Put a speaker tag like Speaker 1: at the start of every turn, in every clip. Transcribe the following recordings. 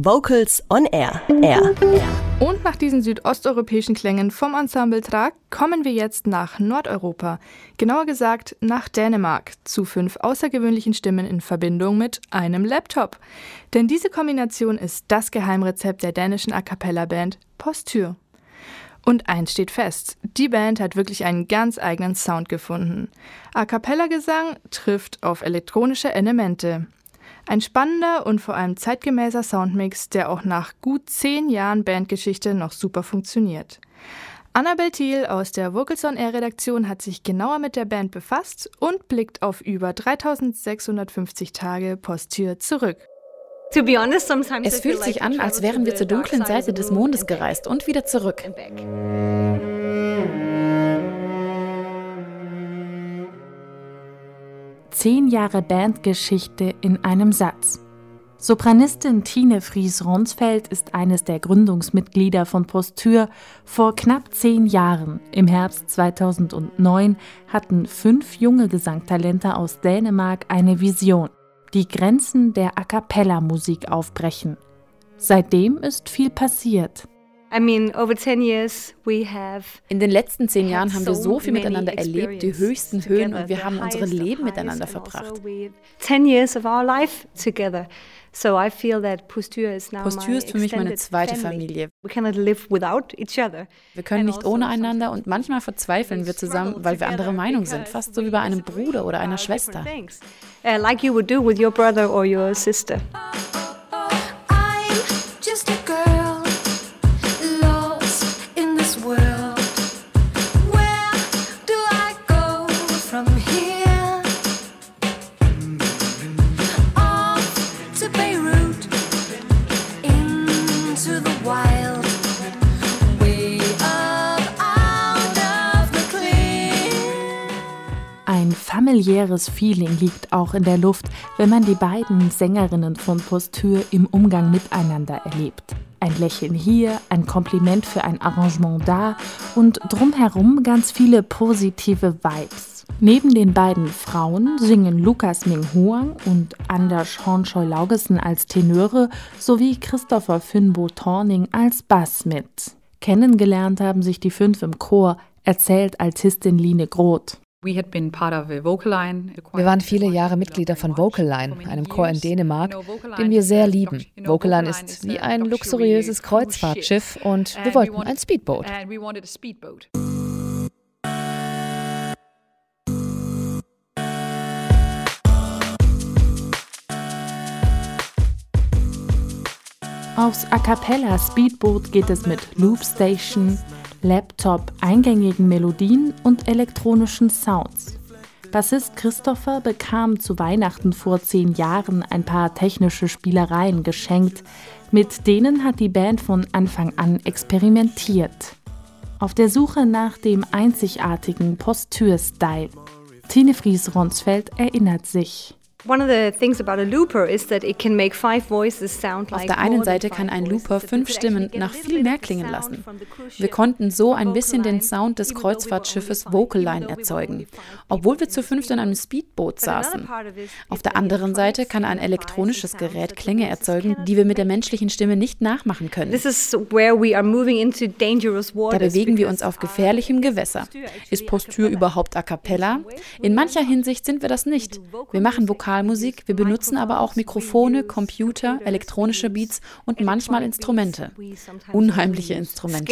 Speaker 1: Vocals on Air. Air.
Speaker 2: Und nach diesen südosteuropäischen Klängen vom Ensemble Trag kommen wir jetzt nach Nordeuropa, genauer gesagt nach Dänemark, zu fünf außergewöhnlichen Stimmen in Verbindung mit einem Laptop. Denn diese Kombination ist das Geheimrezept der dänischen A cappella-Band Posture. Und eins steht fest, die Band hat wirklich einen ganz eigenen Sound gefunden. A cappella-Gesang trifft auf elektronische Elemente. Ein spannender und vor allem zeitgemäßer Soundmix, der auch nach gut zehn Jahren Bandgeschichte noch super funktioniert. Annabel Thiel aus der Vocals on Air Redaktion hat sich genauer mit der Band befasst und blickt auf über 3650 Tage Posttür zurück.
Speaker 3: Es fühlt sich an, als wären wir zur dunklen Seite des Mondes gereist und wieder zurück.
Speaker 4: Zehn Jahre Bandgeschichte in einem Satz. Sopranistin Tine Fries-Ronsfeld ist eines der Gründungsmitglieder von Postür. Vor knapp zehn Jahren, im Herbst 2009, hatten fünf junge Gesangtalente aus Dänemark eine Vision die Grenzen der A cappella-Musik aufbrechen. Seitdem ist viel passiert.
Speaker 3: In den letzten zehn Jahren haben wir so viel miteinander erlebt, die höchsten Höhen und wir haben unsere Leben miteinander also verbracht. Posture ist für mich meine zweite Familie. Wir können nicht also ohne einander und manchmal verzweifeln wir zusammen, weil wir anderer Meinung sind, fast so wie bei einem Bruder oder einer Schwester. Like you would do with your brother or your sister.
Speaker 4: Familiäres Feeling liegt auch in der Luft, wenn man die beiden Sängerinnen von Postür im Umgang miteinander erlebt. Ein Lächeln hier, ein Kompliment für ein Arrangement da und drumherum ganz viele positive Vibes. Neben den beiden Frauen singen Lukas Ming Huang und Anders Hornscheu Laugesen als Tenöre sowie Christopher Finnbo Torning als Bass mit. Kennengelernt haben sich die fünf im Chor, erzählt Altistin Line Groth.
Speaker 5: Wir waren viele Jahre Mitglieder von Vocaline, einem Chor in Dänemark, den wir sehr lieben. Vocaline ist wie ein luxuriöses Kreuzfahrtschiff und wir wollten ein Speedboot.
Speaker 4: Aufs A cappella Speedboot geht es mit Loop Station, Laptop, eingängigen Melodien und elektronischen Sounds. Bassist Christopher bekam zu Weihnachten vor zehn Jahren ein paar technische Spielereien geschenkt. Mit denen hat die Band von Anfang an experimentiert. Auf der Suche nach dem einzigartigen Postür-Style. Tine Fries-Ronsfeld erinnert sich.
Speaker 3: Auf der einen Seite kann ein Looper fünf Stimmen nach viel mehr klingen lassen. Wir konnten so ein bisschen den Sound des Kreuzfahrtschiffes Vocaline erzeugen, obwohl wir zu fünft in einem Speedboot saßen. Auf der anderen Seite kann ein elektronisches Gerät Klänge erzeugen, die wir mit der menschlichen Stimme nicht nachmachen können. Da bewegen wir uns auf gefährlichem Gewässer. Ist Postür überhaupt a cappella? In mancher Hinsicht sind wir das nicht. Wir machen Vokal Vokalmusik, wir benutzen aber auch Mikrofone, Computer, elektronische Beats und manchmal Instrumente. Unheimliche Instrumente.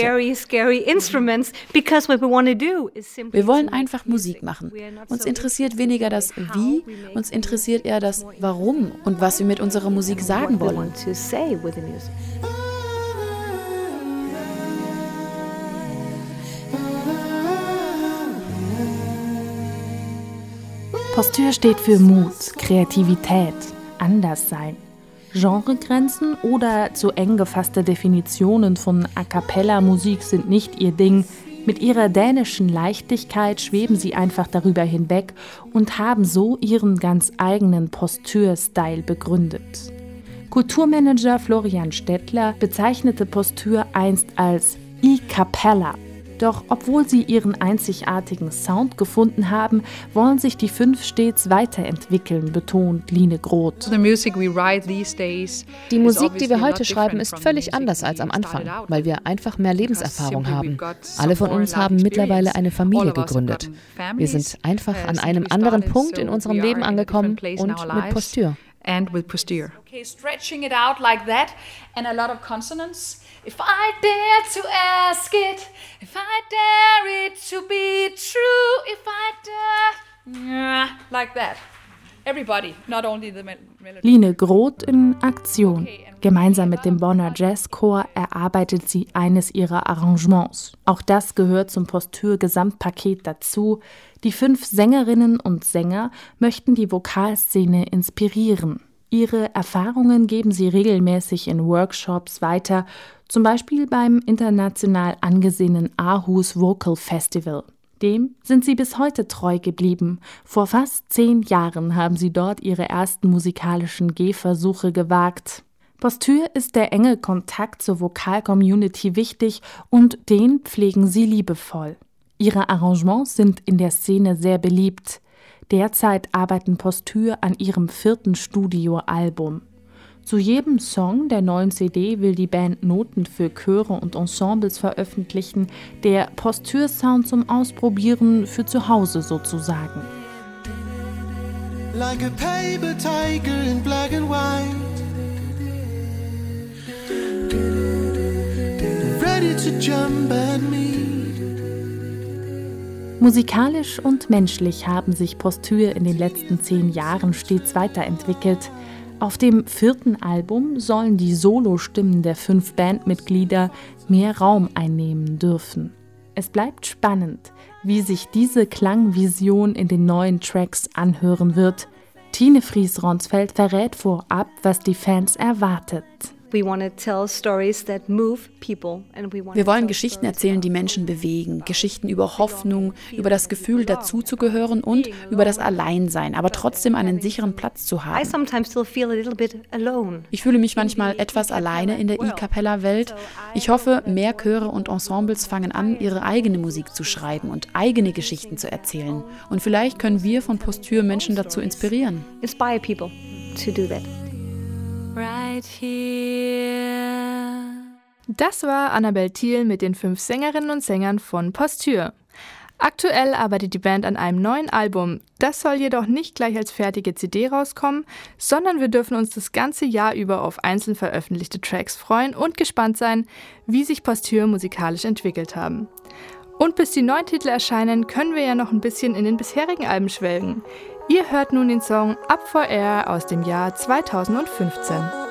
Speaker 3: Wir wollen einfach Musik machen. Uns interessiert weniger das Wie, uns interessiert eher das Warum und was wir mit unserer Musik sagen wollen.
Speaker 4: Postür steht für Mut, Kreativität, Anderssein. Genregrenzen oder zu eng gefasste Definitionen von A cappella-Musik sind nicht ihr Ding. Mit ihrer dänischen Leichtigkeit schweben sie einfach darüber hinweg und haben so ihren ganz eigenen Postür-Style begründet. Kulturmanager Florian Stettler bezeichnete Postür einst als I Cappella Doch obwohl sie ihren einzigartigen Sound gefunden haben, wollen sich die fünf stets weiterentwickeln, betont Line Groth.
Speaker 5: Die Musik, die wir heute schreiben, ist völlig anders als am Anfang, weil wir einfach mehr Lebenserfahrung haben. Alle von uns haben mittlerweile eine Familie gegründet. Wir sind einfach an einem anderen Punkt in unserem Leben angekommen und mit Posture. And with posture. Okay, stretching it out like that and a lot of consonants. If I dare to ask it, if I dare it to be true, if I dare, like that.
Speaker 4: Line Groth in Aktion. Gemeinsam mit dem Bonner Jazzchor erarbeitet sie eines ihrer Arrangements. Auch das gehört zum Postür-Gesamtpaket dazu. Die fünf Sängerinnen und Sänger möchten die Vokalszene inspirieren. Ihre Erfahrungen geben sie regelmäßig in Workshops weiter, zum Beispiel beim international angesehenen Aarhus Vocal Festival. Dem sind sie bis heute treu geblieben. Vor fast zehn Jahren haben sie dort ihre ersten musikalischen Gehversuche gewagt. Postür ist der enge Kontakt zur Vokalcommunity wichtig und den pflegen sie liebevoll. Ihre Arrangements sind in der Szene sehr beliebt. Derzeit arbeiten Postür an ihrem vierten Studioalbum. Zu jedem Song der neuen CD will die Band Noten für Chöre und Ensembles veröffentlichen, der Postür-Sound zum Ausprobieren für zu Hause sozusagen. Like a paper tiger in black and white Ready to jump at me Musikalisch und menschlich haben sich Postür in den letzten zehn Jahren stets weiterentwickelt. Auf dem vierten Album sollen die Solostimmen der fünf Bandmitglieder mehr Raum einnehmen dürfen. Es bleibt spannend, wie sich diese Klangvision in den neuen Tracks anhören wird. Tine Fries-Ronsfeld verrät vorab, was die Fans erwartet.
Speaker 3: Wir wollen Geschichten erzählen, die Menschen bewegen. Geschichten über Hoffnung, über das Gefühl, dazuzugehören und über das Alleinsein, aber trotzdem einen sicheren Platz zu haben. Ich fühle mich manchmal etwas alleine in der E-Cappella-Welt. Ich hoffe, mehr Chöre und Ensembles fangen an, ihre eigene Musik zu schreiben und eigene Geschichten zu erzählen. Und vielleicht können wir von Postür Menschen dazu inspirieren. Inspire people to do that
Speaker 2: right here. Das war Annabel Thiel mit den fünf Sängerinnen und Sängern von Postür. Aktuell arbeitet die Band an einem neuen Album. Das soll jedoch nicht gleich als fertige CD rauskommen, sondern wir dürfen uns das ganze Jahr über auf einzeln veröffentlichte Tracks freuen und gespannt sein, wie sich Postür musikalisch entwickelt haben. Und bis die neuen Titel erscheinen, können wir ja noch ein bisschen in den bisherigen Alben schwelgen. Ihr hört nun den Song Up for Air aus dem Jahr 2015.